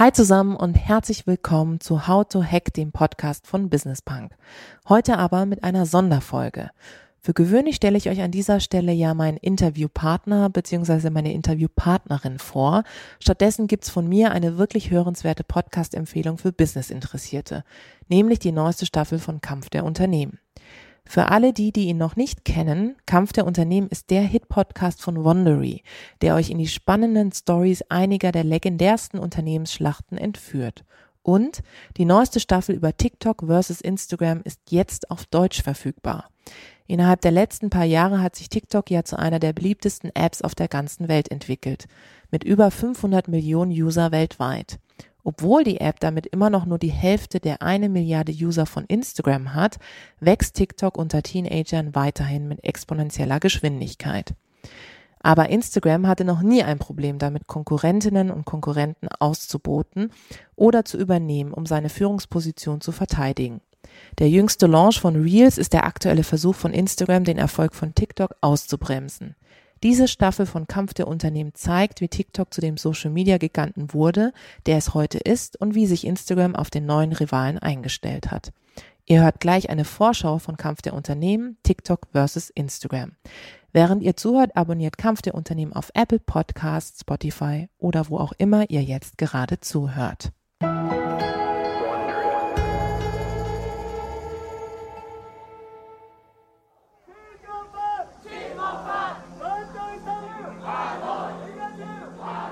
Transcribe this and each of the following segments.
Hi zusammen und herzlich willkommen zu How to Hack, dem Podcast von Business Punk. Heute aber mit einer Sonderfolge. Für gewöhnlich stelle ich euch an dieser Stelle ja meinen Interviewpartner bzw. meine Interviewpartnerin vor. Stattdessen gibt's von mir eine wirklich hörenswerte Podcast-Empfehlung für Business-Interessierte, nämlich die neueste Staffel von Kampf der Unternehmen. Für alle die, die ihn noch nicht kennen, Kampf der Unternehmen ist der Hit-Podcast von Wondery, der euch in die spannenden Stories einiger der legendärsten Unternehmensschlachten entführt. Und die neueste Staffel über TikTok versus Instagram ist jetzt auf Deutsch verfügbar. Innerhalb der letzten paar Jahre hat sich TikTok ja zu einer der beliebtesten Apps auf der ganzen Welt entwickelt, mit über 500 Millionen User weltweit. Obwohl die App damit immer noch nur die Hälfte der eine Milliarde User von Instagram hat, wächst TikTok unter Teenagern weiterhin mit exponentieller Geschwindigkeit. Aber Instagram hatte noch nie ein Problem damit, Konkurrentinnen und Konkurrenten auszuboten oder zu übernehmen, um seine Führungsposition zu verteidigen. Der jüngste Launch von Reels ist der aktuelle Versuch von Instagram, den Erfolg von TikTok auszubremsen. Diese Staffel von Kampf der Unternehmen zeigt, wie TikTok zu dem Social-Media-Giganten wurde, der es heute ist und wie sich Instagram auf den neuen Rivalen eingestellt hat. Ihr hört gleich eine Vorschau von Kampf der Unternehmen, TikTok versus Instagram. Während ihr zuhört, abonniert Kampf der Unternehmen auf Apple Podcasts, Spotify oder wo auch immer ihr jetzt gerade zuhört.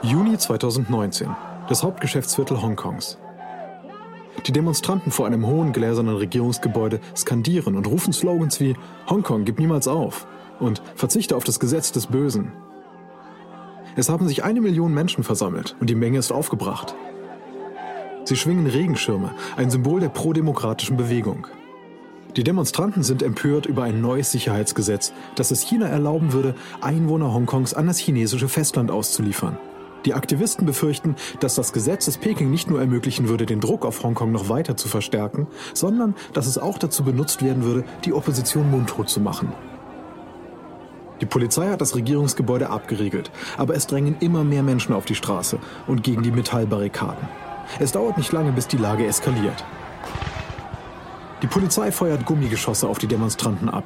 Juni 2019, das Hauptgeschäftsviertel Hongkongs. Die Demonstranten vor einem hohen gläsernen Regierungsgebäude skandieren und rufen Slogans wie Hongkong gib niemals auf und Verzichte auf das Gesetz des Bösen. Es haben sich eine Million Menschen versammelt und die Menge ist aufgebracht. Sie schwingen Regenschirme, ein Symbol der prodemokratischen Bewegung. Die Demonstranten sind empört über ein neues Sicherheitsgesetz, das es China erlauben würde, Einwohner Hongkongs an das chinesische Festland auszuliefern. Die Aktivisten befürchten, dass das Gesetz es Peking nicht nur ermöglichen würde, den Druck auf Hongkong noch weiter zu verstärken, sondern dass es auch dazu benutzt werden würde, die Opposition mundtot zu machen. Die Polizei hat das Regierungsgebäude abgeriegelt, aber es drängen immer mehr Menschen auf die Straße und gegen die Metallbarrikaden. Es dauert nicht lange, bis die Lage eskaliert. Die Polizei feuert Gummigeschosse auf die Demonstranten ab.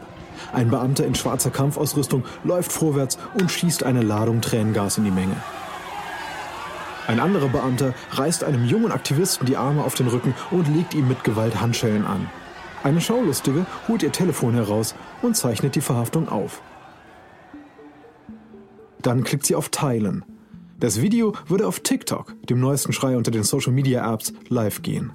Ein Beamter in schwarzer Kampfausrüstung läuft vorwärts und schießt eine Ladung Tränengas in die Menge. Ein anderer Beamter reißt einem jungen Aktivisten die Arme auf den Rücken und legt ihm mit Gewalt Handschellen an. Eine Schaulustige holt ihr Telefon heraus und zeichnet die Verhaftung auf. Dann klickt sie auf Teilen. Das Video würde auf TikTok, dem neuesten Schrei unter den Social-Media-Apps, live gehen.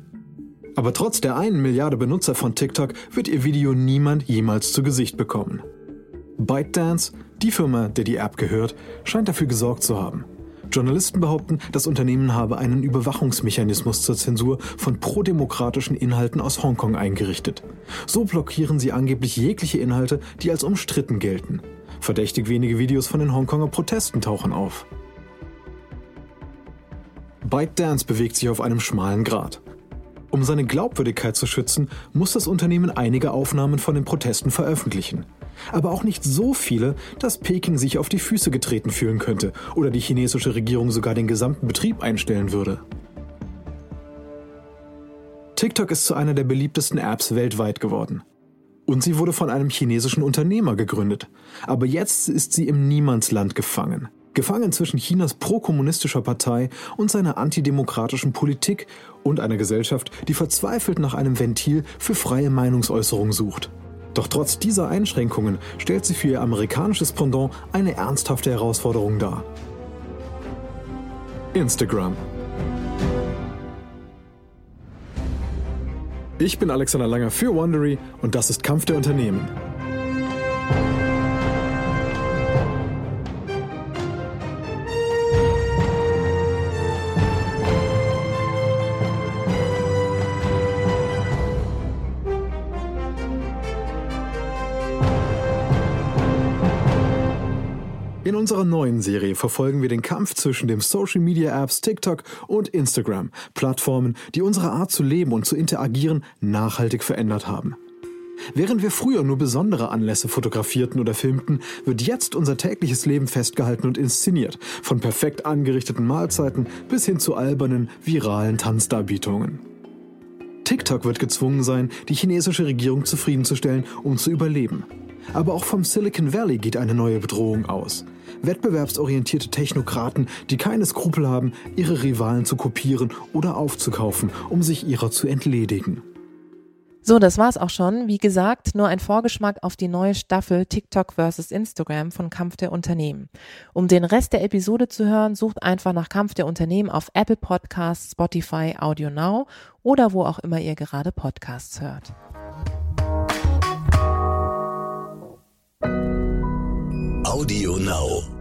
Aber trotz der einen Milliarde Benutzer von TikTok wird ihr Video niemand jemals zu Gesicht bekommen. ByteDance, die Firma, der die App gehört, scheint dafür gesorgt zu haben. Journalisten behaupten, das Unternehmen habe einen Überwachungsmechanismus zur Zensur von prodemokratischen Inhalten aus Hongkong eingerichtet. So blockieren sie angeblich jegliche Inhalte, die als umstritten gelten. Verdächtig wenige Videos von den Hongkonger Protesten tauchen auf. ByteDance bewegt sich auf einem schmalen Grat. Um seine Glaubwürdigkeit zu schützen, muss das Unternehmen einige Aufnahmen von den Protesten veröffentlichen aber auch nicht so viele, dass Peking sich auf die Füße getreten fühlen könnte oder die chinesische Regierung sogar den gesamten Betrieb einstellen würde. TikTok ist zu einer der beliebtesten Apps weltweit geworden. Und sie wurde von einem chinesischen Unternehmer gegründet. Aber jetzt ist sie im Niemandsland gefangen. Gefangen zwischen Chinas prokommunistischer Partei und seiner antidemokratischen Politik und einer Gesellschaft, die verzweifelt nach einem Ventil für freie Meinungsäußerung sucht. Doch trotz dieser Einschränkungen stellt sie für ihr amerikanisches Pendant eine ernsthafte Herausforderung dar. Instagram. Ich bin Alexander Langer für Wondery und das ist Kampf der Unternehmen. Unserer neuen Serie verfolgen wir den Kampf zwischen den Social Media Apps TikTok und Instagram, Plattformen, die unsere Art zu leben und zu interagieren nachhaltig verändert haben. Während wir früher nur besondere Anlässe fotografierten oder filmten, wird jetzt unser tägliches Leben festgehalten und inszeniert, von perfekt angerichteten Mahlzeiten bis hin zu albernen, viralen Tanzdarbietungen. TikTok wird gezwungen sein, die chinesische Regierung zufriedenzustellen, um zu überleben. Aber auch vom Silicon Valley geht eine neue Bedrohung aus. Wettbewerbsorientierte Technokraten, die keine Skrupel haben, ihre Rivalen zu kopieren oder aufzukaufen, um sich ihrer zu entledigen. So, das war's auch schon. Wie gesagt, nur ein Vorgeschmack auf die neue Staffel TikTok vs. Instagram von Kampf der Unternehmen. Um den Rest der Episode zu hören, sucht einfach nach Kampf der Unternehmen auf Apple Podcasts, Spotify, Audio Now oder wo auch immer ihr gerade Podcasts hört. Audio Now.